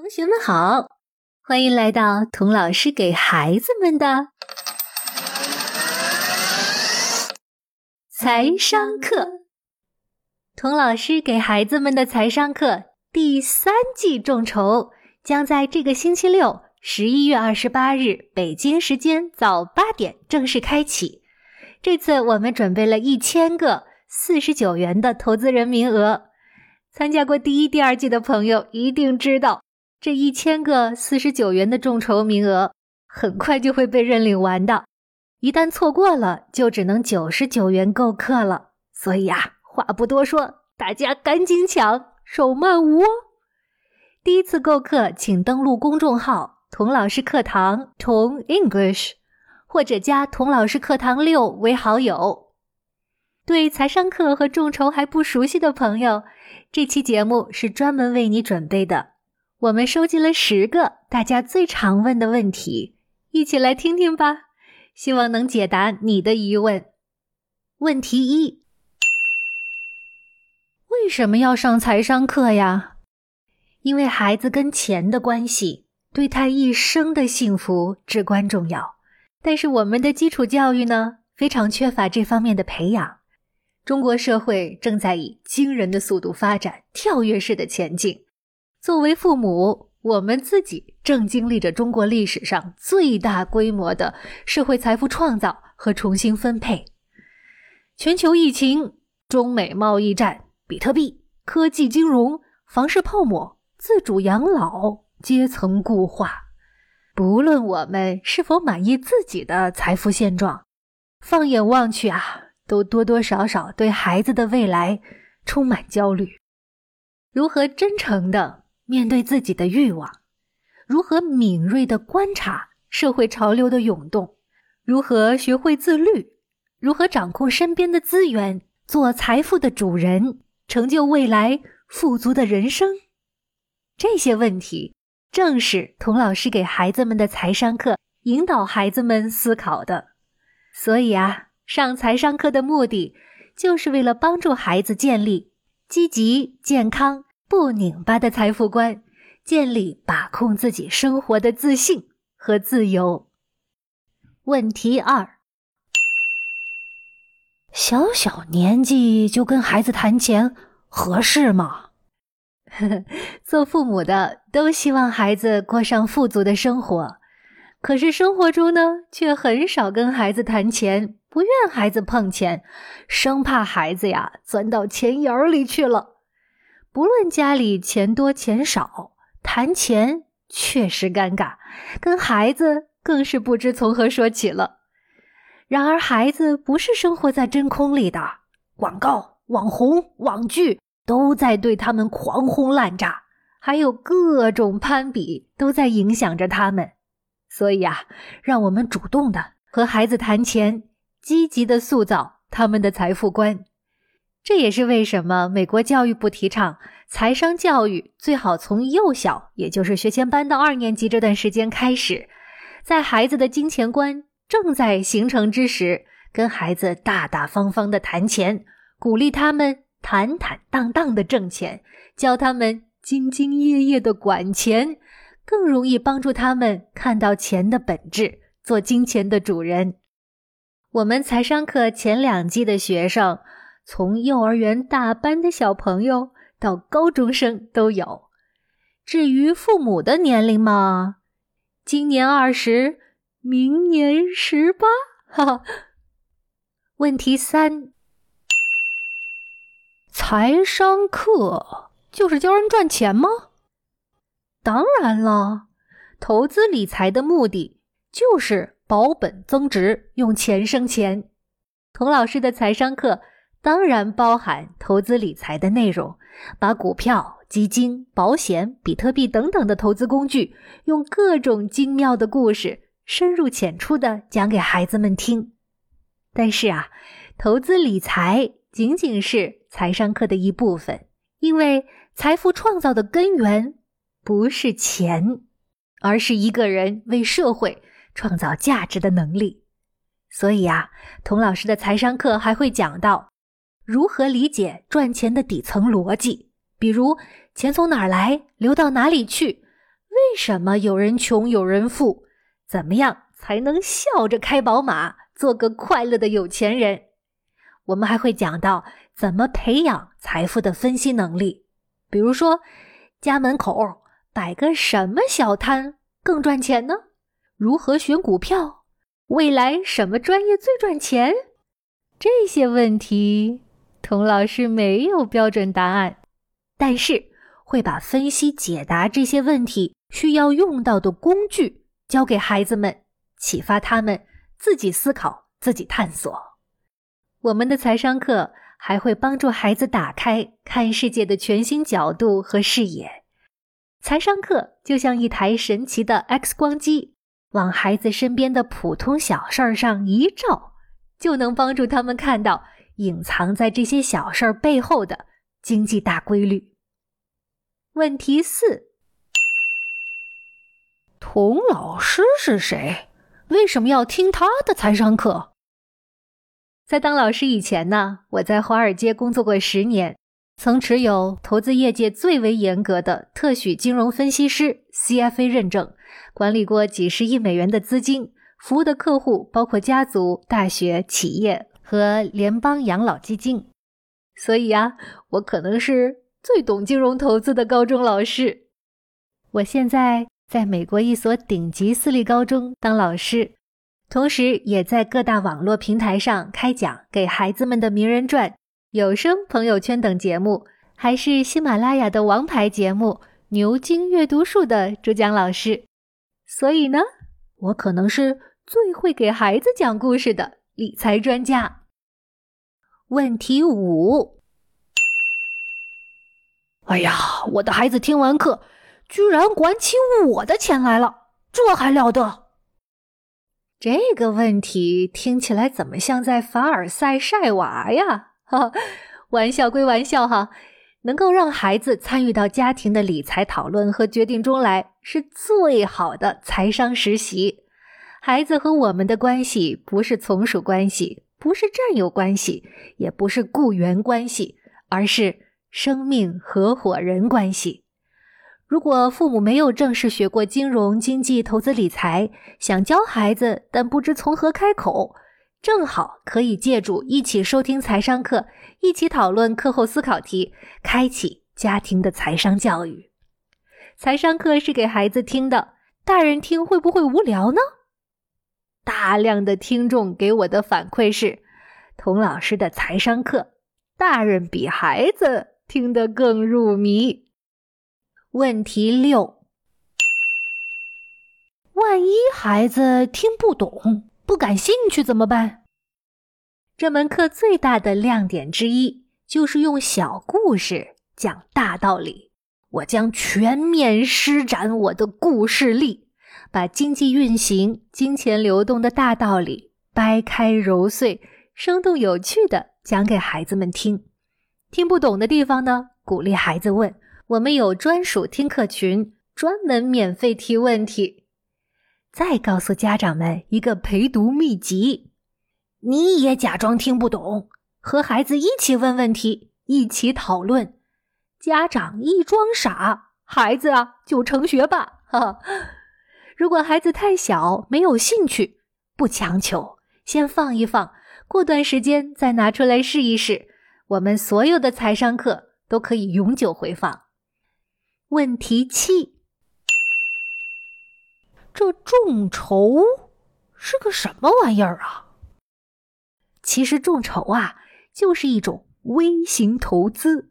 同学们好，欢迎来到童老师给孩子们的财商课。童老师给孩子们的财商课第三季众筹将在这个星期六，十一月二十八日北京时间早八点正式开启。这次我们准备了一千个四十九元的投资人名额，参加过第一、第二季的朋友一定知道。这一千个四十九元的众筹名额很快就会被认领完的，一旦错过了，就只能九十九元购课了。所以啊，话不多说，大家赶紧抢，手慢无哦！第一次购课，请登录公众号“童老师课堂”童 English，或者加“童老师课堂六”为好友。对财商课和众筹还不熟悉的朋友，这期节目是专门为你准备的。我们收集了十个大家最常问的问题，一起来听听吧，希望能解答你的疑问。问题一：为什么要上财商课呀？因为孩子跟钱的关系对他一生的幸福至关重要。但是我们的基础教育呢，非常缺乏这方面的培养。中国社会正在以惊人的速度发展，跳跃式的前进。作为父母，我们自己正经历着中国历史上最大规模的社会财富创造和重新分配。全球疫情、中美贸易战、比特币、科技金融、房市泡沫、自主养老、阶层固化，不论我们是否满意自己的财富现状，放眼望去啊，都多多少少对孩子的未来充满焦虑。如何真诚的？面对自己的欲望，如何敏锐地观察社会潮流的涌动？如何学会自律？如何掌控身边的资源，做财富的主人，成就未来富足的人生？这些问题正是童老师给孩子们的财商课引导孩子们思考的。所以啊，上财商课的目的就是为了帮助孩子建立积极、健康。不拧巴的财富观，建立把控自己生活的自信和自由。问题二：小小年纪就跟孩子谈钱合适吗？做父母的都希望孩子过上富足的生活，可是生活中呢，却很少跟孩子谈钱，不愿孩子碰钱，生怕孩子呀钻到钱眼里去了。不论家里钱多钱少，谈钱确实尴尬，跟孩子更是不知从何说起了。然而，孩子不是生活在真空里的，广告、网红、网剧都在对他们狂轰滥炸，还有各种攀比都在影响着他们。所以啊，让我们主动的和孩子谈钱，积极的塑造他们的财富观。这也是为什么美国教育部提倡财商教育最好从幼小，也就是学前班到二年级这段时间开始，在孩子的金钱观正在形成之时，跟孩子大大方方的谈钱，鼓励他们坦坦荡荡的挣钱，教他们兢兢业业的管钱，更容易帮助他们看到钱的本质，做金钱的主人。我们财商课前两季的学生。从幼儿园大班的小朋友到高中生都有。至于父母的年龄嘛，今年二十，明年十八。哈哈。问题三：财商课就是教人赚钱吗？当然了，投资理财的目的就是保本增值，用钱生钱。童老师的财商课。当然包含投资理财的内容，把股票、基金、保险、比特币等等的投资工具，用各种精妙的故事，深入浅出的讲给孩子们听。但是啊，投资理财仅仅是财商课的一部分，因为财富创造的根源不是钱，而是一个人为社会创造价值的能力。所以啊，童老师的财商课还会讲到。如何理解赚钱的底层逻辑？比如钱从哪儿来，流到哪里去？为什么有人穷有人富？怎么样才能笑着开宝马，做个快乐的有钱人？我们还会讲到怎么培养财富的分析能力，比如说，家门口摆个什么小摊更赚钱呢？如何选股票？未来什么专业最赚钱？这些问题，童老师没有标准答案，但是会把分析解答这些问题需要用到的工具教给孩子们，启发他们自己思考、自己探索。我们的财商课还会帮助孩子打开看世界的全新角度和视野。财商课就像一台神奇的 X 光机，往孩子身边的普通小事儿上一照，就能帮助他们看到隐藏在这些小事儿背后的经济大规律。问题四：童老师是谁？为什么要听他的财商课？在当老师以前呢，我在华尔街工作过十年，曾持有投资业界最为严格的特许金融分析师 （CFA） 认证，管理过几十亿美元的资金，服务的客户包括家族、大学、企业和联邦养老基金。所以呀，我可能是最懂金融投资的高中老师。我现在在美国一所顶级私立高中当老师。同时，也在各大网络平台上开讲给孩子们的名人传、有声朋友圈等节目，还是喜马拉雅的王牌节目《牛津阅读树》的主讲老师。所以呢，我可能是最会给孩子讲故事的理财专家。问题五：哎呀，我的孩子听完课，居然管起我的钱来了，这还了得？这个问题听起来怎么像在凡尔赛晒娃呀？哈，玩笑归玩笑哈，能够让孩子参与到家庭的理财讨论和决定中来，是最好的财商实习。孩子和我们的关系不是从属关系，不是战友关系，也不是雇员关系，而是生命合伙人关系。如果父母没有正式学过金融、经济、投资、理财，想教孩子，但不知从何开口，正好可以借助一起收听财商课，一起讨论课后思考题，开启家庭的财商教育。财商课是给孩子听的，大人听会不会无聊呢？大量的听众给我的反馈是，童老师的财商课，大人比孩子听得更入迷。问题六：万一孩子听不懂、不感兴趣怎么办？这门课最大的亮点之一就是用小故事讲大道理。我将全面施展我的故事力，把经济运行、金钱流动的大道理掰开揉碎、生动有趣的讲给孩子们听。听不懂的地方呢，鼓励孩子问。我们有专属听课群，专门免费提问题。再告诉家长们一个陪读秘籍：你也假装听不懂，和孩子一起问问题，一起讨论。家长一装傻，孩子啊就成学霸。哈，如果孩子太小没有兴趣，不强求，先放一放，过段时间再拿出来试一试。我们所有的财商课都可以永久回放。问题七：这众筹是个什么玩意儿啊？其实众筹啊，就是一种微型投资。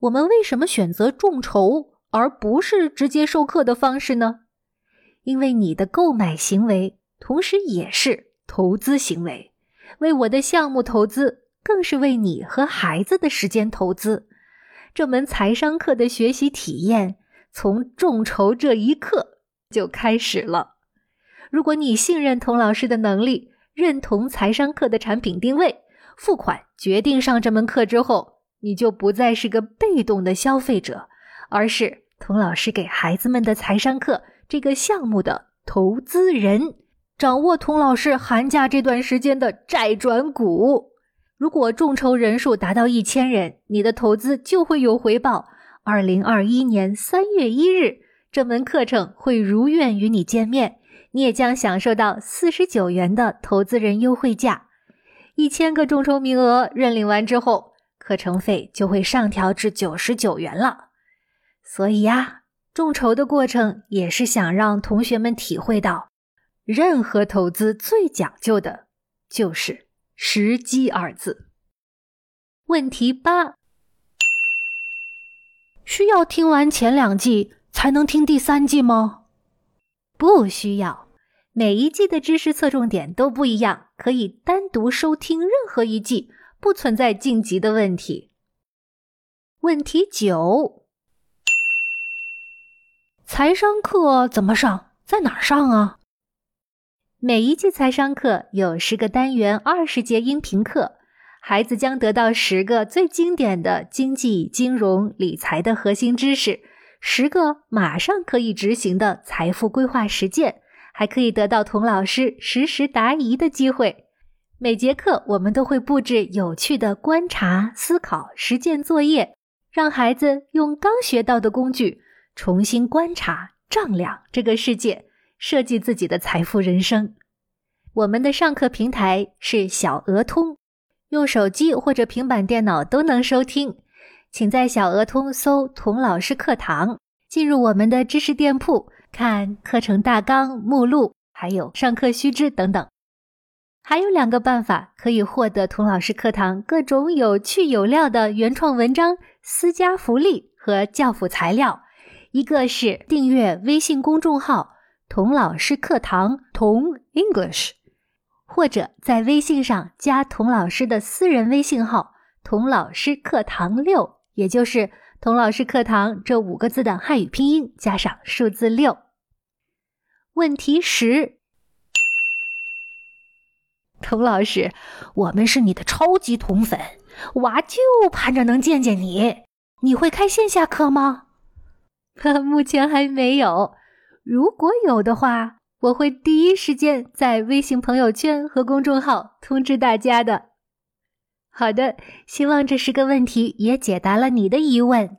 我们为什么选择众筹而不是直接授课的方式呢？因为你的购买行为同时也是投资行为，为我的项目投资，更是为你和孩子的时间投资。这门财商课的学习体验从众筹这一刻就开始了。如果你信任童老师的能力，认同财商课的产品定位，付款决定上这门课之后，你就不再是个被动的消费者，而是童老师给孩子们的财商课这个项目的投资人，掌握童老师寒假这段时间的债转股。如果众筹人数达到一千人，你的投资就会有回报。二零二一年三月一日，这门课程会如愿与你见面，你也将享受到四十九元的投资人优惠价。一千个众筹名额认领完之后，课程费就会上调至九十九元了。所以呀，众筹的过程也是想让同学们体会到，任何投资最讲究的就是时机二字。问题八：需要听完前两季才能听第三季吗？不需要。每一季的知识侧重点都不一样，可以单独收听任何一季，不存在晋级的问题。问题九：财商课怎么上？在哪儿上啊？每一季财商课有十个单元，二十节音频课，孩子将得到十个最经典的经济、金融、理财的核心知识，十个马上可以执行的财富规划实践。还可以得到童老师实时答疑的机会。每节课我们都会布置有趣的观察、思考、实践作业，让孩子用刚学到的工具重新观察、丈量这个世界，设计自己的财富人生。我们的上课平台是小鹅通，用手机或者平板电脑都能收听。请在小鹅通搜“童老师课堂”，进入我们的知识店铺。看课程大纲、目录，还有上课须知等等。还有两个办法可以获得童老师课堂各种有趣有料的原创文章、私家福利和教辅材料。一个是订阅微信公众号“童老师课堂童 English”，或者在微信上加童老师的私人微信号“童老师课堂六”，也就是。童老师课堂这五个字的汉语拼音加上数字六。问题十：童老师，我们是你的超级童粉，娃就盼着能见见你。你会开线下课吗？目前还没有。如果有的话，我会第一时间在微信朋友圈和公众号通知大家的。好的，希望这十个问题也解答了你的疑问。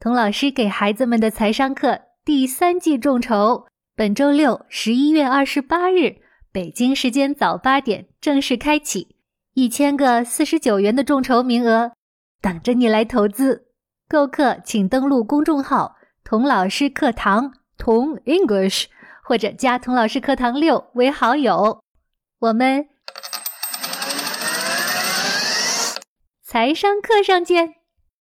童老师给孩子们的财商课第三季众筹，本周六十一月二十八日，北京时间早八点正式开启，一千个四十九元的众筹名额，等着你来投资。购课请登录公众号“童老师课堂”童 English，或者加“童老师课堂六”为好友。我们。财商课上见。